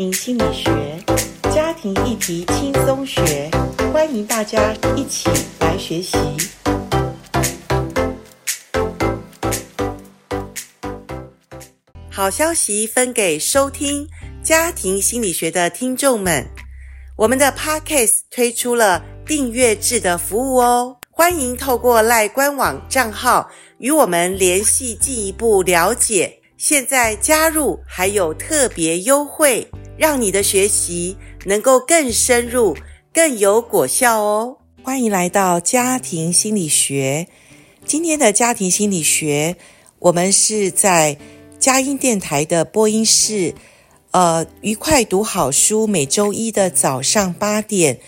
庭心理学，家庭议题轻松学，欢迎大家一起来学习。好消息分给收听家庭心理学的听众们，我们的 Podcast 推出了订阅制的服务哦，欢迎透过赖官网账号与我们联系，进一步了解。现在加入还有特别优惠，让你的学习能够更深入、更有果效哦。欢迎来到家庭心理学。今天的家庭心理学，我们是在佳音电台的播音室，呃，愉快读好书。每周一的早上八点，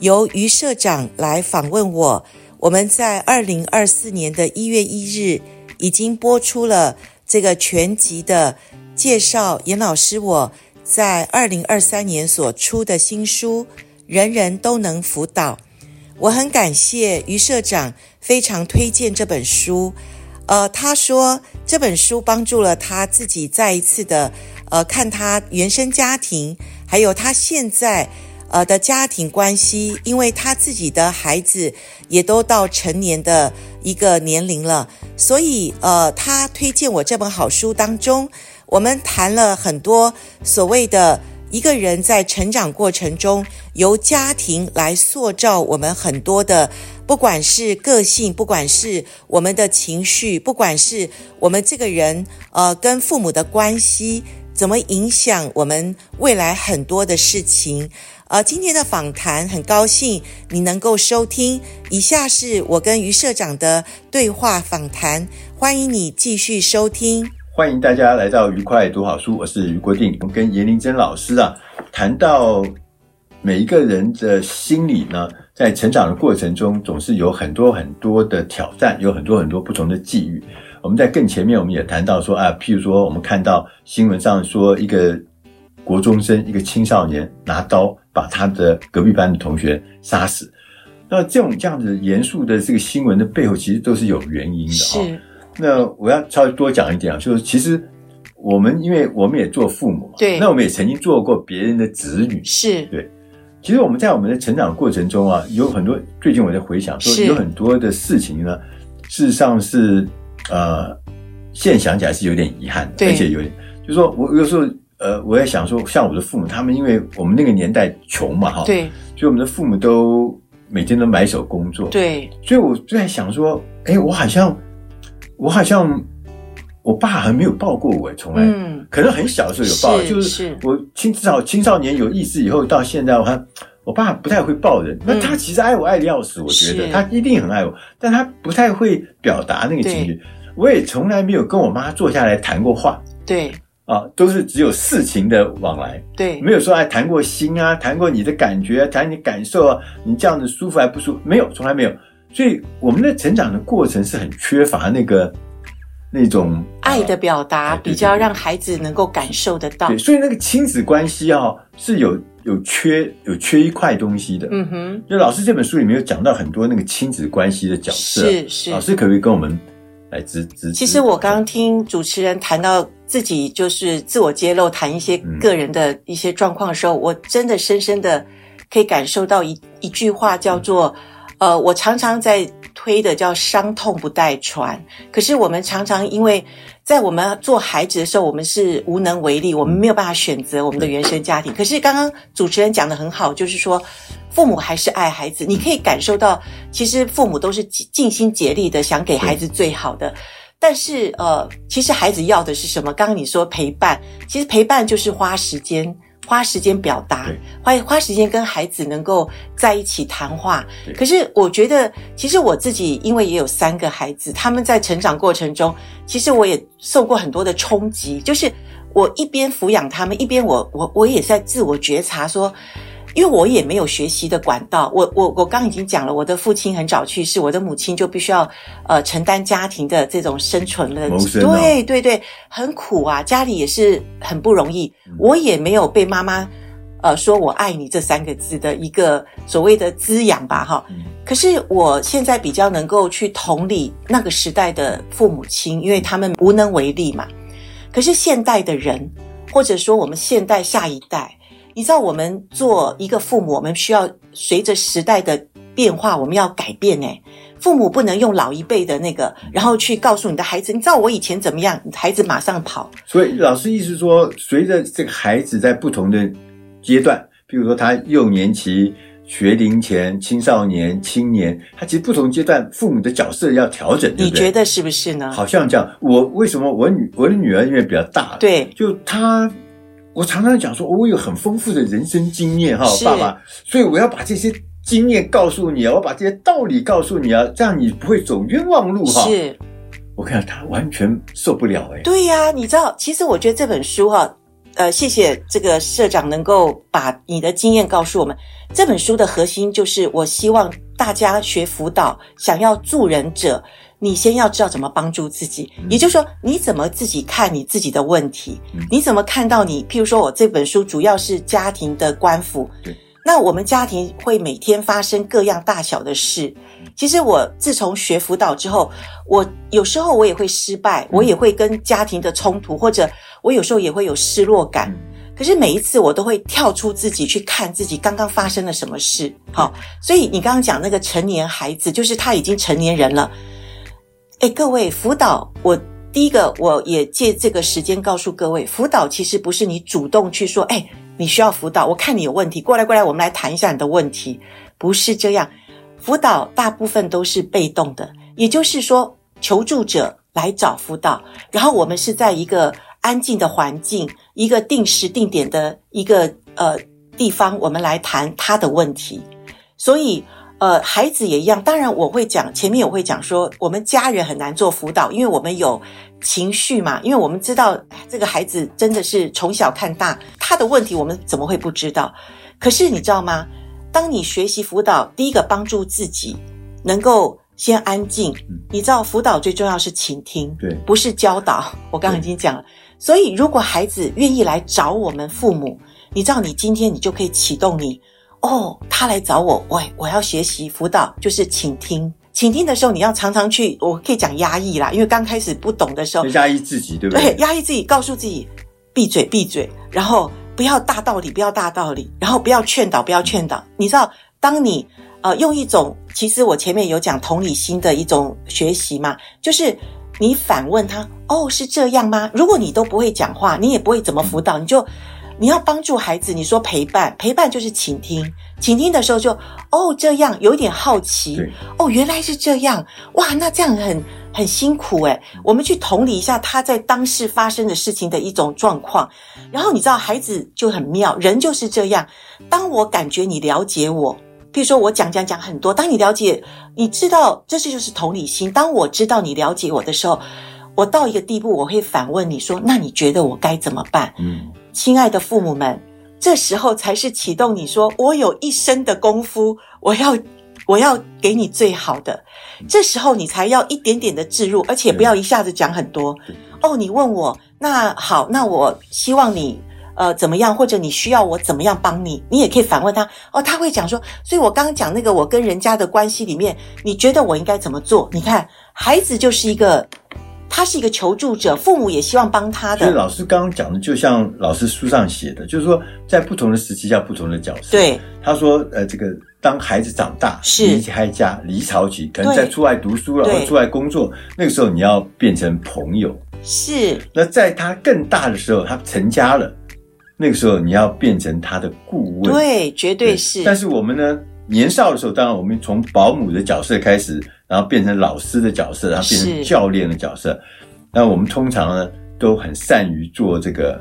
由于社长来访问我。我们在二零二四年的一月一日已经播出了。这个全集的介绍，严老师我在二零二三年所出的新书《人人都能辅导》，我很感谢于社长非常推荐这本书。呃，他说这本书帮助了他自己再一次的呃看他原生家庭，还有他现在呃的家庭关系，因为他自己的孩子也都到成年的一个年龄了。所以，呃，他推荐我这本好书当中，我们谈了很多所谓的一个人在成长过程中，由家庭来塑造我们很多的，不管是个性，不管是我们的情绪，不管是我们这个人，呃，跟父母的关系，怎么影响我们未来很多的事情。呃，今天的访谈很高兴你能够收听。以下是我跟于社长的对话访谈，欢迎你继续收听。欢迎大家来到愉快读好书，我是于国定。我们跟严玲珍老师啊，谈到每一个人的心理呢，在成长的过程中，总是有很多很多的挑战，有很多很多不同的际遇。我们在更前面，我们也谈到说啊，譬如说，我们看到新闻上说一个。国中生一个青少年拿刀把他的隔壁班的同学杀死，那这种这样子严肃的这个新闻的背后，其实都是有原因的啊。是。那我要稍微多讲一点啊，就是其实我们因为我们也做父母嘛，对，那我们也曾经做过别人的子女，是对。其实我们在我们的成长过程中啊，有很多最近我在回想说，有很多的事情呢，事实上是呃，现在想起来是有点遗憾的，对，而且有点，就是说我有时候。呃，我在想说，像我的父母，他们因为我们那个年代穷嘛，哈，对，所以我们的父母都每天都买手工作，对，所以我就在想说，哎，我好像，我好像，我爸还没有抱过我，从来，嗯，可能很小的时候有抱，是就是我青至少青少年有意识以后到现在，我看我爸不太会抱人，那他其实爱我爱的要死，我觉得他一定很爱我，但他不太会表达那个情绪，我也从来没有跟我妈坐下来谈过话，对。啊，都是只有事情的往来，对，没有说还谈过心啊，谈过你的感觉，谈你感受啊，你这样子舒服还不舒服？没有，从来没有。所以我们的成长的过程是很缺乏那个那种爱的表达，比较让孩子能够感受得到。对，所以那个亲子关系啊，是有有缺有缺一块东西的。嗯哼，就老师这本书里面有讲到很多那个亲子关系的角色，是是，老师可不可以跟我们？来支支。其实我刚刚听主持人谈到自己就是自我揭露，谈一些个人的一些状况的时候，嗯、我真的深深的可以感受到一一句话，叫做、嗯：呃，我常常在推的叫“伤痛不带传”。可是我们常常因为在我们做孩子的时候，我们是无能为力，我们没有办法选择我们的原生家庭。可是刚刚主持人讲的很好，就是说。父母还是爱孩子，你可以感受到，其实父母都是尽心竭力的想给孩子最好的。但是，呃，其实孩子要的是什么？刚刚你说陪伴，其实陪伴就是花时间，花时间表达，花花时间跟孩子能够在一起谈话。可是，我觉得，其实我自己因为也有三个孩子，他们在成长过程中，其实我也受过很多的冲击。就是我一边抚养他们，一边我我我也在自我觉察说。因为我也没有学习的管道，我我我刚已经讲了，我的父亲很早去世，我的母亲就必须要呃承担家庭的这种生存的，对对对，很苦啊，家里也是很不容易。我也没有被妈妈呃说我爱你这三个字的一个所谓的滋养吧，哈。可是我现在比较能够去同理那个时代的父母亲，因为他们无能为力嘛。可是现代的人。或者说我们现代下一代，你知道，我们做一个父母，我们需要随着时代的变化，我们要改变诶。父母不能用老一辈的那个，然后去告诉你的孩子，你知道我以前怎么样，孩子马上跑。所以老师意思说，随着这个孩子在不同的阶段，比如说他幼年期、学龄前、青少年、青年，他其实不同阶段父母的角色要调整，对不对？你觉得是不是呢？好像这样。我为什么我女我的女儿因为比较大，对，就她，我常常讲说，我有很丰富的人生经验哈，爸爸，所以我要把这些。经验告诉你啊，我把这些道理告诉你啊，这样你不会走冤枉路哈。是，我看他完全受不了哎。对呀、啊，你知道，其实我觉得这本书哈，呃，谢谢这个社长能够把你的经验告诉我们。这本书的核心就是，我希望大家学辅导，想要助人者，你先要知道怎么帮助自己。嗯、也就是说，你怎么自己看你自己的问题？嗯、你怎么看到你？譬如说我这本书主要是家庭的官府。那我们家庭会每天发生各样大小的事。其实我自从学辅导之后，我有时候我也会失败，我也会跟家庭的冲突，或者我有时候也会有失落感。可是每一次我都会跳出自己去看自己刚刚发生了什么事。好，所以你刚刚讲那个成年孩子，就是他已经成年人了。诶，各位辅导，我第一个我也借这个时间告诉各位，辅导其实不是你主动去说，诶你需要辅导，我看你有问题，过来过来，我们来谈一下你的问题。不是这样，辅导大部分都是被动的，也就是说，求助者来找辅导，然后我们是在一个安静的环境，一个定时定点的一个呃地方，我们来谈他的问题。所以。呃，孩子也一样。当然，我会讲前面我会讲说，我们家人很难做辅导，因为我们有情绪嘛。因为我们知道这个孩子真的是从小看大，他的问题我们怎么会不知道？可是你知道吗？当你学习辅导，第一个帮助自己能够先安静。你知道辅导最重要是倾听，对，不是教导。我刚刚已经讲了。所以，如果孩子愿意来找我们父母，你知道，你今天你就可以启动你。哦，他来找我，喂，我要学习辅导，就是倾听。倾听的时候，你要常常去，我可以讲压抑啦，因为刚开始不懂的时候，压抑自己，对不对？对，压抑自己，告诉自己闭嘴，闭嘴，然后不要大道理，不要大道理，然后不要劝导，不要劝导。你知道，当你呃用一种，其实我前面有讲同理心的一种学习嘛，就是你反问他，哦，是这样吗？如果你都不会讲话，你也不会怎么辅导，你就。你要帮助孩子，你说陪伴，陪伴就是倾听。倾听的时候就哦这样，有一点好奇，哦原来是这样，哇，那这样很很辛苦诶。我们去同理一下他在当时发生的事情的一种状况，然后你知道孩子就很妙，人就是这样。当我感觉你了解我，譬如说我讲讲讲很多，当你了解，你知道这是就是同理心。当我知道你了解我的时候，我到一个地步，我会反问你说，那你觉得我该怎么办？嗯。亲爱的父母们，这时候才是启动你说我有一生的功夫，我要我要给你最好的。这时候你才要一点点的置入，而且不要一下子讲很多。哦，你问我，那好，那我希望你呃怎么样，或者你需要我怎么样帮你，你也可以反问他。哦，他会讲说，所以我刚刚讲那个我跟人家的关系里面，你觉得我应该怎么做？你看，孩子就是一个。他是一个求助者，父母也希望帮他的。所以老师刚刚讲的，就像老师书上写的，就是说，在不同的时期，下不同的角色。对，他说，呃，这个当孩子长大，是离开家，离巢期，可能在出外读书了，或出外工作，那个时候你要变成朋友。是。那在他更大的时候，他成家了，那个时候你要变成他的顾问。对，绝对是。但是我们呢，年少的时候，当然我们从保姆的角色开始。然后变成老师的角色，然后变成教练的角色。那我们通常呢都很善于做这个，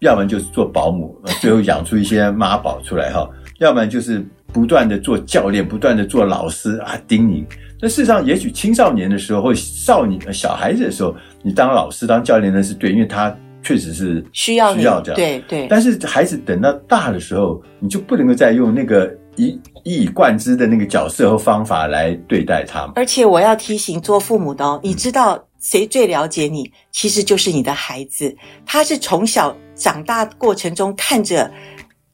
要不然就是做保姆，最后养出一些妈宝出来哈；要不然就是不断的做教练，不断的做老师啊，叮咛。那事实上，也许青少年的时候或少年小孩子的时候，你当老师当教练那是对，因为他确实是需要需要这样。对对。但是孩子等到大的时候，你就不能够再用那个。一一以贯之的那个角色和方法来对待他们，而且我要提醒做父母的哦，你知道谁最了解你？其实就是你的孩子，他是从小长大过程中看着，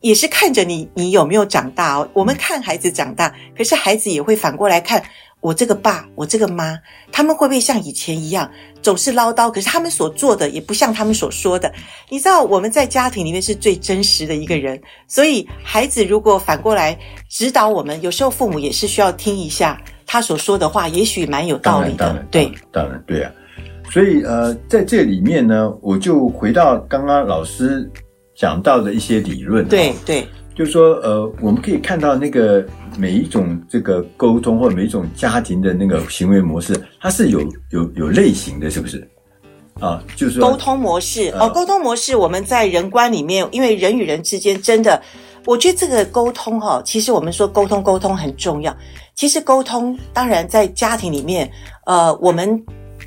也是看着你，你有没有长大哦？我们看孩子长大，可是孩子也会反过来看我这个爸，我这个妈，他们会不会像以前一样总是唠叨？可是他们所做的也不像他们所说的。你知道我们在家庭里面是最真实的一个人，所以孩子如果反过来指导我们，有时候父母也是需要听一下他所说的话，也许蛮有道理的。对，当然，对啊。所以呃，在这里面呢，我就回到刚刚老师讲到的一些理论。对对。就是说，呃，我们可以看到那个每一种这个沟通或者每一种家庭的那个行为模式，它是有有有类型的，是不是？啊，就是沟通模式哦，沟通模式，我们在人观里面，因为人与人之间真的，我觉得这个沟通哈，其实我们说沟通沟通很重要。其实沟通，当然在家庭里面，呃，我们。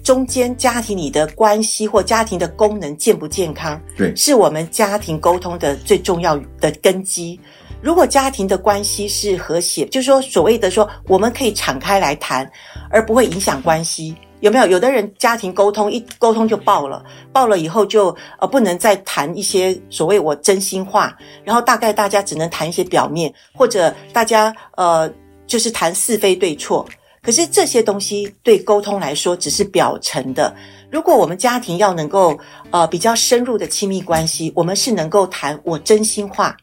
中间家庭里的关系或家庭的功能健不健康，对，是我们家庭沟通的最重要的根基。如果家庭的关系是和谐，就是说所谓的说我们可以敞开来谈，而不会影响关系，有没有？有的人家庭沟通一沟通就爆了，爆了以后就呃不能再谈一些所谓我真心话，然后大概大家只能谈一些表面，或者大家呃就是谈是非对错。可是这些东西对沟通来说只是表层的。如果我们家庭要能够呃比较深入的亲密关系，我们是能够谈我真心话，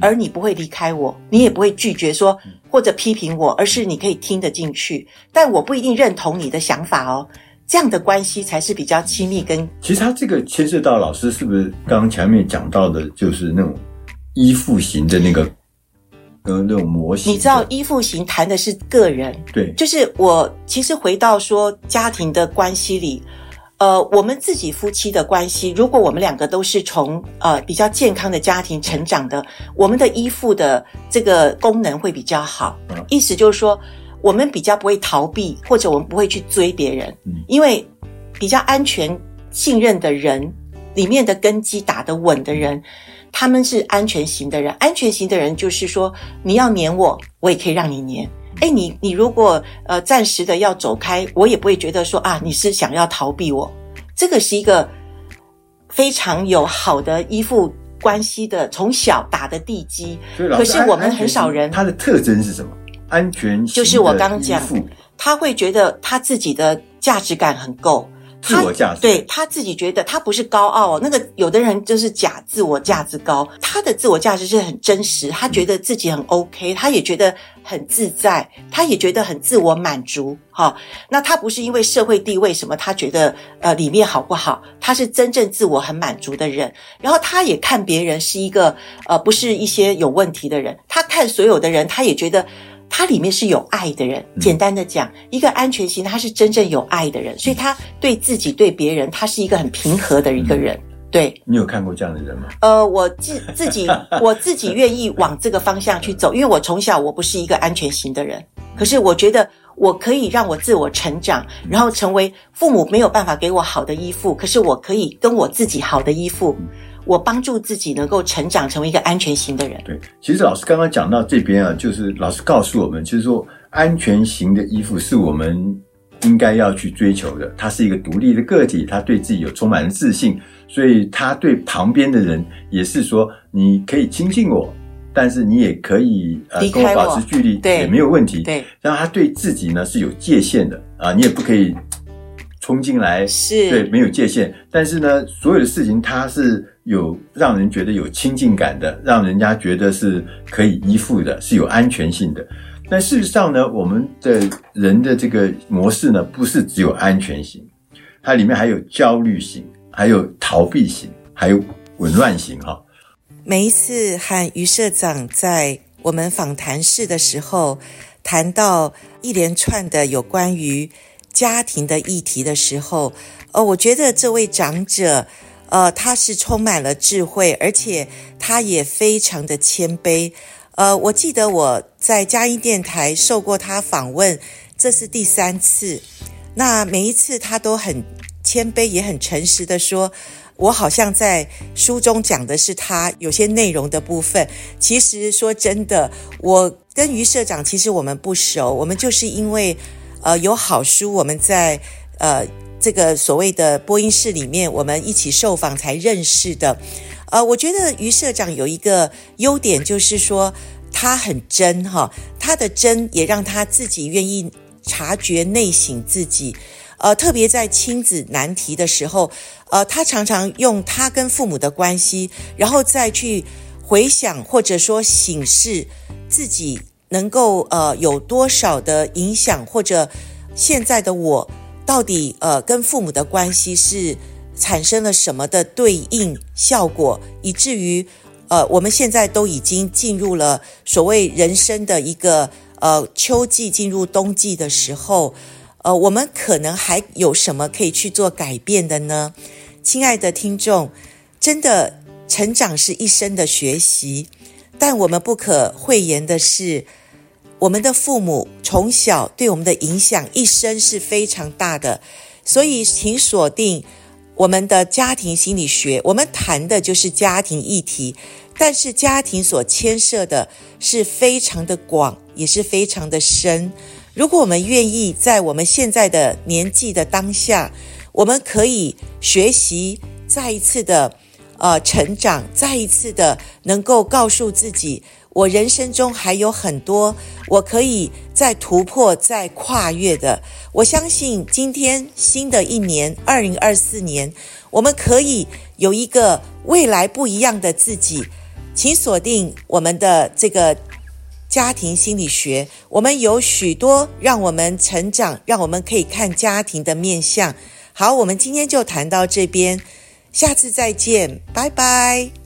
而你不会离开我，你也不会拒绝说或者批评我，而是你可以听得进去。但我不一定认同你的想法哦。这样的关系才是比较亲密跟。其实他这个牵涉到老师是不是刚刚前面讲到的，就是那种依附型的那个。呃，那种模型，你知道依附型谈的是个人，对，就是我其实回到说家庭的关系里，呃，我们自己夫妻的关系，如果我们两个都是从呃比较健康的家庭成长的，我们的依附的这个功能会比较好。嗯，意思就是说，我们比较不会逃避，或者我们不会去追别人，嗯，因为比较安全、信任的人，里面的根基打得稳的人。他们是安全型的人，安全型的人就是说，你要黏我，我也可以让你黏。哎，你你如果呃暂时的要走开，我也不会觉得说啊，你是想要逃避我。这个是一个非常有好的依附关系的从小打的地基。可是我们很少人，他的特征是什么？安全型就是我刚刚讲，他会觉得他自己的价值感很够。自我价值，对他自己觉得他不是高傲，那个有的人就是假自我价值高，他的自我价值是很真实，他觉得自己很 OK，他也觉得很自在，他也觉得很自我满足。哈，那他不是因为社会地位什么，他觉得呃里面好不好，他是真正自我很满足的人。然后他也看别人是一个呃不是一些有问题的人，他看所有的人，他也觉得。他里面是有爱的人，简单的讲，一个安全型，他是真正有爱的人，所以他对自己、对别人，他是一个很平和的一个人。对，你有看过这样的人吗？呃，我自自己，我自己愿意往这个方向去走，因为我从小我不是一个安全型的人，可是我觉得我可以让我自我成长，然后成为父母没有办法给我好的依附，可是我可以跟我自己好的依附。我帮助自己能够成长成为一个安全型的人。对，其实老师刚刚讲到这边啊，就是老师告诉我们，就是说安全型的依附是我们应该要去追求的。他是一个独立的个体，他对自己有充满了自信，所以他对旁边的人也是说，你可以亲近我，但是你也可以呃跟我保持距离，对，也没有问题。对，然后他对自己呢是有界限的啊，你也不可以冲进来，是对，没有界限。但是呢，所有的事情它是。有让人觉得有亲近感的，让人家觉得是可以依附的，是有安全性的。但事实上呢，我们的人的这个模式呢，不是只有安全型，它里面还有焦虑型，还有逃避型，还有紊乱型。哈，每一次和于社长在我们访谈室的时候，谈到一连串的有关于家庭的议题的时候，呃，我觉得这位长者。呃，他是充满了智慧，而且他也非常的谦卑。呃，我记得我在佳音电台受过他访问，这是第三次。那每一次他都很谦卑，也很诚实的说，我好像在书中讲的是他有些内容的部分。其实说真的，我跟于社长其实我们不熟，我们就是因为呃有好书，我们在呃。这个所谓的播音室里面，我们一起受访才认识的。呃，我觉得于社长有一个优点，就是说他很真哈，他的真也让他自己愿意察觉内省自己。呃，特别在亲子难题的时候，呃，他常常用他跟父母的关系，然后再去回想或者说省视自己能够呃有多少的影响，或者现在的我到底呃跟父母的关系是产生了什么的对应效果，以至于呃我们现在都已经进入了所谓人生的一个呃秋季进入冬季的时候。呃，我们可能还有什么可以去做改变的呢？亲爱的听众，真的成长是一生的学习，但我们不可讳言的是，我们的父母从小对我们的影响一生是非常大的。所以，请锁定我们的家庭心理学，我们谈的就是家庭议题，但是家庭所牵涉的是非常的广，也是非常的深。如果我们愿意在我们现在的年纪的当下，我们可以学习再一次的呃成长，再一次的能够告诉自己，我人生中还有很多我可以再突破、再跨越的。我相信今天新的一年二零二四年，我们可以有一个未来不一样的自己。请锁定我们的这个。家庭心理学，我们有许多让我们成长、让我们可以看家庭的面相。好，我们今天就谈到这边，下次再见，拜拜。